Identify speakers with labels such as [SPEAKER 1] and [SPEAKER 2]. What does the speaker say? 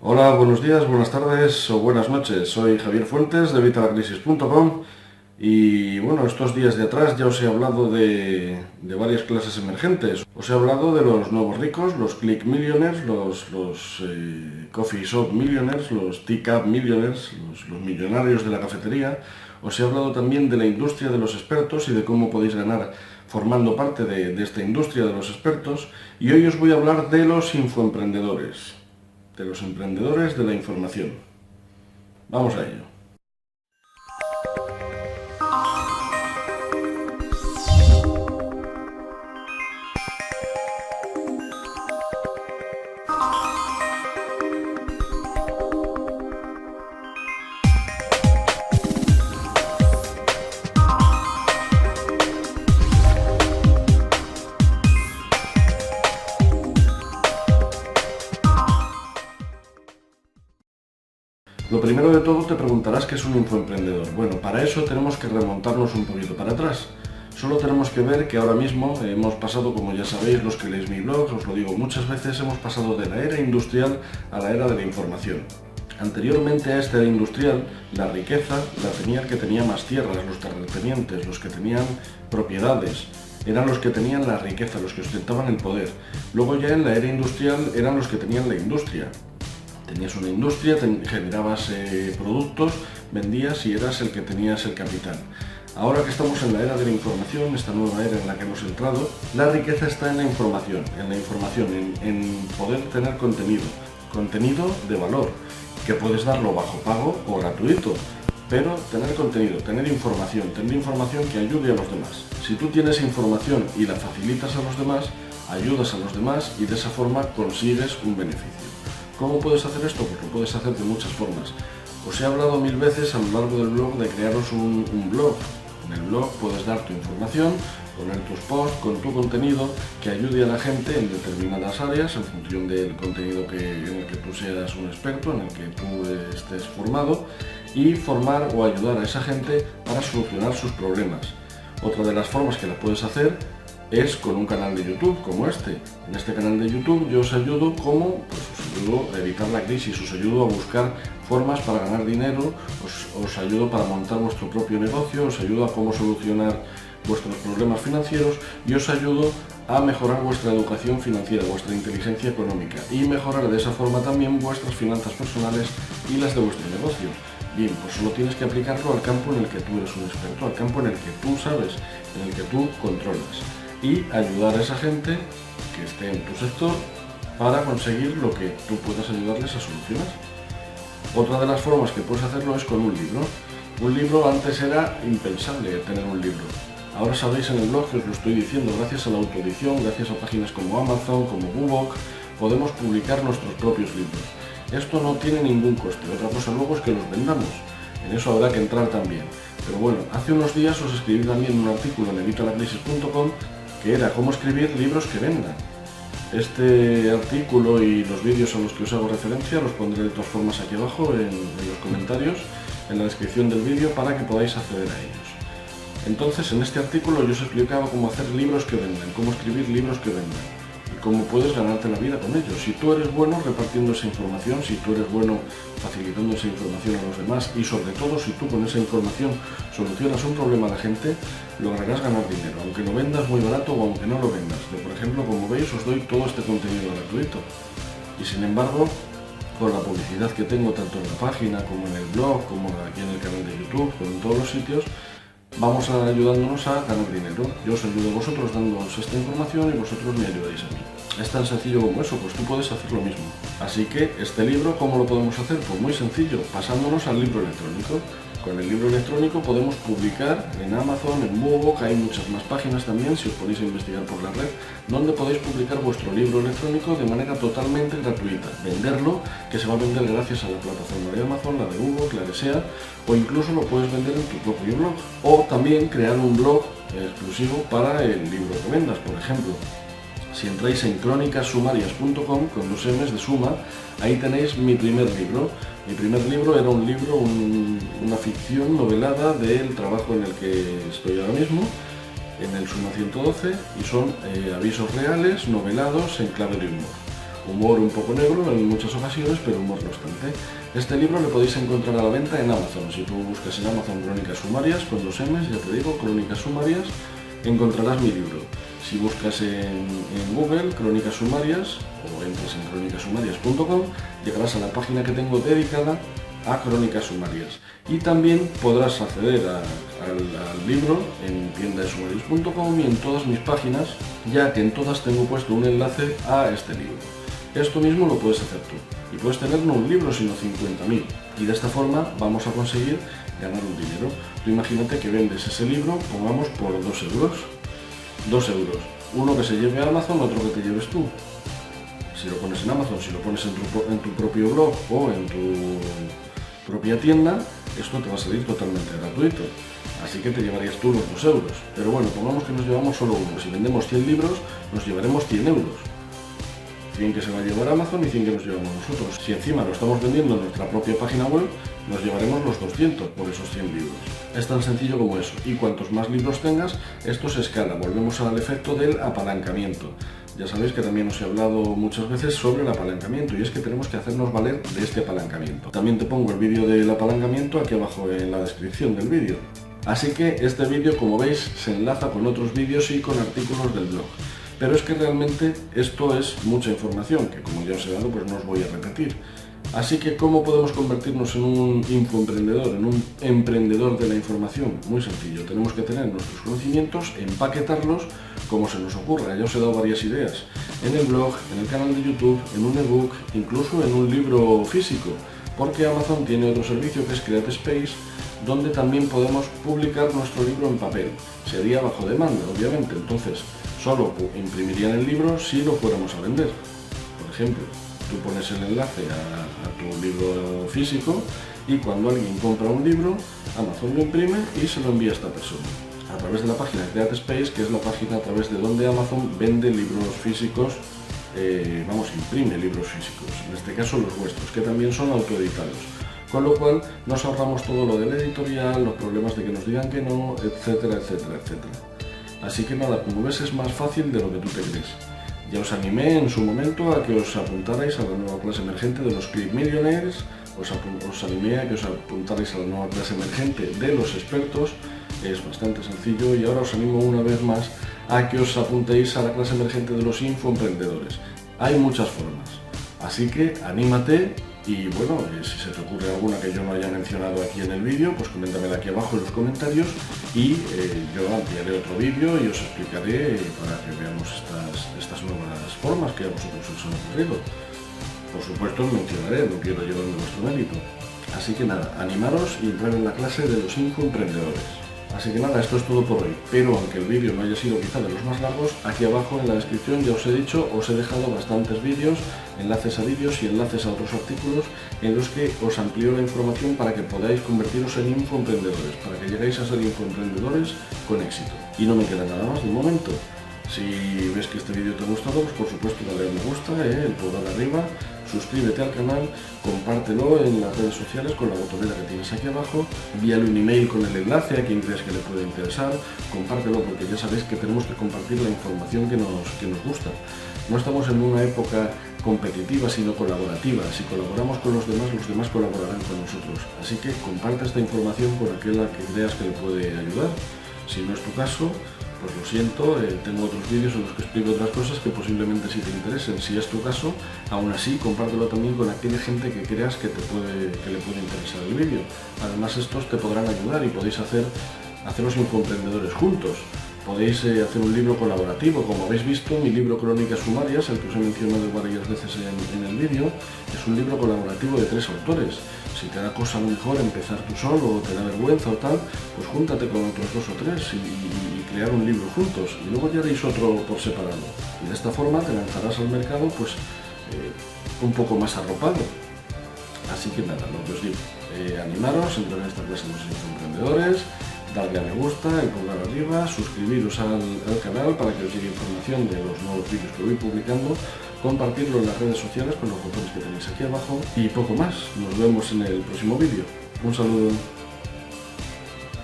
[SPEAKER 1] Hola, buenos días, buenas tardes o buenas noches. Soy Javier Fuentes de Vitalacrisis.com y bueno, estos días de atrás ya os he hablado de, varias clases emergentes. Os he hablado de los nuevos ricos, los Click Millionaires, los, los eh, Coffee Shop Millionaires, los Teacup Millionaires, los, millonarios de la cafetería. Os he hablado también de la industria de los expertos y de cómo podéis ganar formando parte de, de esta industria de los expertos. Y hoy os voy a hablar de los infoemprendedores, de los emprendedores de la información. Vamos a ello. Lo primero de todo te preguntarás qué es un infoemprendedor. Bueno, para eso tenemos que remontarnos un poquito para atrás. Solo tenemos que ver que ahora mismo hemos pasado, como ya sabéis, los que leéis mi blog, os lo digo muchas veces, hemos pasado de la era industrial a la era de la información. Anteriormente a esta era industrial, la riqueza la tenía el que tenía más tierras, los terratenientes, los que tenían propiedades, eran los que tenían la riqueza, los que ostentaban el poder. Luego ya en la era industrial eran los que tenían la industria, Tenías una industria, generabas eh, productos, vendías y eras el que tenías el capital. Ahora que estamos en la era de la información, esta nueva era en la que hemos entrado, la riqueza está en la información, en la información, en, poder tener contenido, contenido de valor, que puedes darlo bajo pago o gratuito, pero tener contenido, tener información, tener información que ayude a los demás. Si tú tienes información y la facilitas a los demás, ayudas a los demás y de esa forma consigues un beneficio. ¿Cómo puedes hacer esto? Pues lo puedes hacer de muchas formas. Os he hablado mil veces a lo largo del blog de crearos un, blog. En el blog puedes dar tu información, poner tus posts con tu contenido que ayude a la gente en determinadas áreas en función del contenido que, en el que tú seas un experto, en el que tú estés formado y formar o ayudar a esa gente para solucionar sus problemas. Otra de las formas que la puedes hacer es con un canal de YouTube como este. En este canal de YouTube yo os ayudo como, pues os ayudo a evitar la crisis, os ayudo a buscar formas para ganar dinero, os, ayudo para montar vuestro propio negocio, os ayudo a cómo solucionar vuestros problemas financieros y os ayudo a mejorar vuestra educación financiera, vuestra inteligencia económica y mejorar de esa forma también vuestras finanzas personales y las de vuestro negocio. Bien, pues solo tienes que aplicarlo al campo en el que tú eres un experto, al campo en el que tú sabes, en el que tú controlas y ayudar a esa gente que esté en tu sector para conseguir lo que tú puedas ayudarles a solucionar. Otra de las formas que puedes hacerlo es con un libro. Un libro antes era impensable tener un libro. Ahora sabéis en el blog que os lo estoy diciendo, gracias a la autoedición, gracias a páginas como Amazon, como Book, podemos publicar nuestros propios libros. Esto no tiene ningún coste, otra cosa luego es que los vendamos. En eso habrá que entrar también. Pero bueno, hace unos días os escribí también un artículo en evitalacrisis.com que era cómo escribir libros que vendan. Este artículo y los vídeos a los que os hago referencia los pondré de todas formas aquí abajo en, en los comentarios, en la descripción del vídeo para que podáis acceder a ellos. Entonces en este artículo yo os explicaba cómo hacer libros que vendan, cómo escribir libros que vendan cómo puedes ganarte la vida con ellos. Si tú eres bueno repartiendo esa información, si tú eres bueno facilitando esa información a los demás y sobre todo si tú con esa información solucionas un problema a la gente, lograrás ganar dinero, aunque lo vendas muy barato o aunque no lo vendas. Por ejemplo, como veis, os doy todo este contenido gratuito. Y sin embargo, con la publicidad que tengo tanto en la página como en el blog, como aquí en el canal de YouTube, como en todos los sitios, vamos a ayudándonos a ganar dinero. Yo os ayudo vosotros dándoos esta información y vosotros me ayudáis a mí. Es tan sencillo como eso, pues tú puedes hacer lo mismo. Así que este libro, ¿cómo lo podemos hacer? Pues muy sencillo, pasándonos al libro electrónico. Con el libro electrónico podemos publicar en Amazon, en que hay muchas más páginas también, si os podéis investigar por la red, donde podéis publicar vuestro libro electrónico de manera totalmente gratuita. Venderlo, que se va a vender gracias a la plataforma de Amazon, la de Google, la de SEA, o incluso lo puedes vender en tu propio blog. O también crear un blog exclusivo para el libro que vendas, por ejemplo. Si entráis en crónicasumarias.com con dos M's de suma, ahí tenéis mi primer libro. Mi primer libro era un libro, una ficción novelada del trabajo en el que estoy ahora mismo, en el Suma 112, y son eh, avisos reales novelados en clave de humor. humor un poco negro en muchas ocasiones, pero humor no obstante. Este libro lo podéis encontrar a la venta en Amazon. Si tú buscas en Amazon Crónicas Sumarias, con dos M's, ya te digo, Crónicas Sumarias, encontrarás mi libro. Si buscas en, Google Crónicas Sumarias o entras en crónicasumarias.com, llegarás a la página que tengo dedicada a Crónicas Sumarias. Y también podrás acceder al, libro en tiendasumarios.com y en todas mis páginas, ya que en todas tengo puesto un enlace a este libro. Esto mismo lo puedes hacer tú. Y puedes tener no un libro, sino 50.000. Y de esta forma vamos a conseguir ganar un dinero. Tú imagínate que vendes ese libro, pongamos por 2 euros. 2 euros. Uno que se lleve a Amazon, otro que te lleves tú. Si lo pones en Amazon, si lo pones en tu, propio blog o en tu propia tienda, esto te va a salir totalmente gratuito. Así que te llevarías tú los 2 euros. Pero bueno, pongamos que nos llevamos solo uno. Si vendemos 100 libros, nos llevaremos 100 euros. 100 que se va a llevar Amazon y 100 que nos llevamos nosotros. Si encima lo estamos vendiendo en nuestra propia página web, nos llevaremos los 200 por esos 100 libros. Es tan sencillo como eso. Y cuantos más libros tengas, esto se escala. Volvemos al efecto del apalancamiento. Ya sabéis que también os he hablado muchas veces sobre el apalancamiento y es que tenemos que hacernos valer de este apalancamiento. También te pongo el vídeo del apalancamiento aquí abajo en la descripción del vídeo. Así que este vídeo, como veis, se enlaza con otros vídeos y con artículos del blog. Pero es que realmente esto es mucha información, que como ya os he dado, pues no os voy a repetir. Así que, ¿cómo podemos convertirnos en un infoemprendedor, en un emprendedor de la información? Muy sencillo, tenemos que tener nuestros conocimientos, empaquetarlos como se nos ocurra. Ya os he dado varias ideas en el blog, en el canal de YouTube, en un ebook, incluso en un libro físico, porque Amazon tiene otro servicio que es Create Space, donde también podemos publicar nuestro libro en papel. Sería bajo demanda, obviamente, entonces solo imprimirían el libro si lo fuéramos a vender. Por ejemplo, tú pones el enlace a, tu libro físico y cuando alguien compra un libro, Amazon lo imprime y se lo envía a esta persona. A través de la página Create Space, que es la página a través de donde Amazon vende libros físicos, eh, vamos, imprime libros físicos, en este caso los vuestros, que también son autoeditados. Con lo cual nos ahorramos todo lo del editorial, los problemas de que nos digan que no, etcétera, etcétera, etcétera. Así que nada, como ves es más fácil de lo que tú te crees. Ya os animé en su momento a que os apuntarais a la nueva clase emergente de los Clip Millionaires, os, os animé a que os apuntarais a la nueva clase emergente de los expertos, es bastante sencillo y ahora os animo una vez más a que os apuntéis a la clase emergente de los infoemprendedores. Hay muchas formas, así que anímate y bueno, si se te ocurre alguna que yo no haya mencionado aquí en el vídeo, pues coméntamela aquí abajo en los comentarios y eh, yo enviaré otro vídeo y os explicaré para que veamos estas, estas nuevas formas que a vosotros os han ocurrido. Por supuesto os mencionaré, no quiero llevarme vuestro mérito. Así que nada, animaros y entrar en la clase de los infoemprendedores. Así que nada, esto es todo por hoy. Pero aunque el vídeo no haya sido quizá de los más largos, aquí abajo en la descripción ya os he dicho, os he dejado bastantes vídeos, enlaces a vídeos y enlaces a otros artículos en los que os amplío la información para que podáis convertiros en infoemprendedores, para que lleguéis a ser infoemprendedores con éxito. Y no me queda nada más de momento. Si ves que este vídeo te ha gustado, pues por supuesto dale a me gusta, ¿eh? el pulgar arriba, suscríbete al canal, compártelo en las redes sociales con la botonera que tienes aquí abajo, envíale un email con el enlace a quien creas que le puede interesar, compártelo porque ya sabéis que tenemos que compartir la información que nos, que nos gusta. No estamos en una época competitiva, sino colaborativa. Si colaboramos con los demás, los demás colaborarán con nosotros. Así que comparte esta información con aquella que creas que le puede ayudar. Si no es tu caso, pues lo siento, eh, tengo otros vídeos en los que explico otras cosas que posiblemente sí te interesen. Si es tu caso, aún así compártelo también con aquella gente que creas que, te puede, que le puede interesar el vídeo. Además estos te podrán ayudar y podéis hacer, haceros comprendedores juntos. Podéis eh, hacer un libro colaborativo, como habéis visto, mi libro Crónicas Sumarias, el que os he mencionado varias veces en el vídeo, es un libro colaborativo de tres autores. Si te da cosa lo mejor empezar tú solo o te da vergüenza o tal, pues júntate con otros dos o tres y crear un libro juntos y luego ya haréis otro por separado. Y de esta forma te lanzarás al mercado pues eh, un poco más arropado. Así que nada, lo que os digo, eh, animaros, entrar en esta clase de los emprendedores, darle a me gusta, el arriba, suscribiros al, al, canal para que os llegue información de los nuevos vídeos que voy publicando, compartirlo en las redes sociales con los botones que tenéis aquí abajo y poco más. Nos vemos en el próximo vídeo. Un saludo.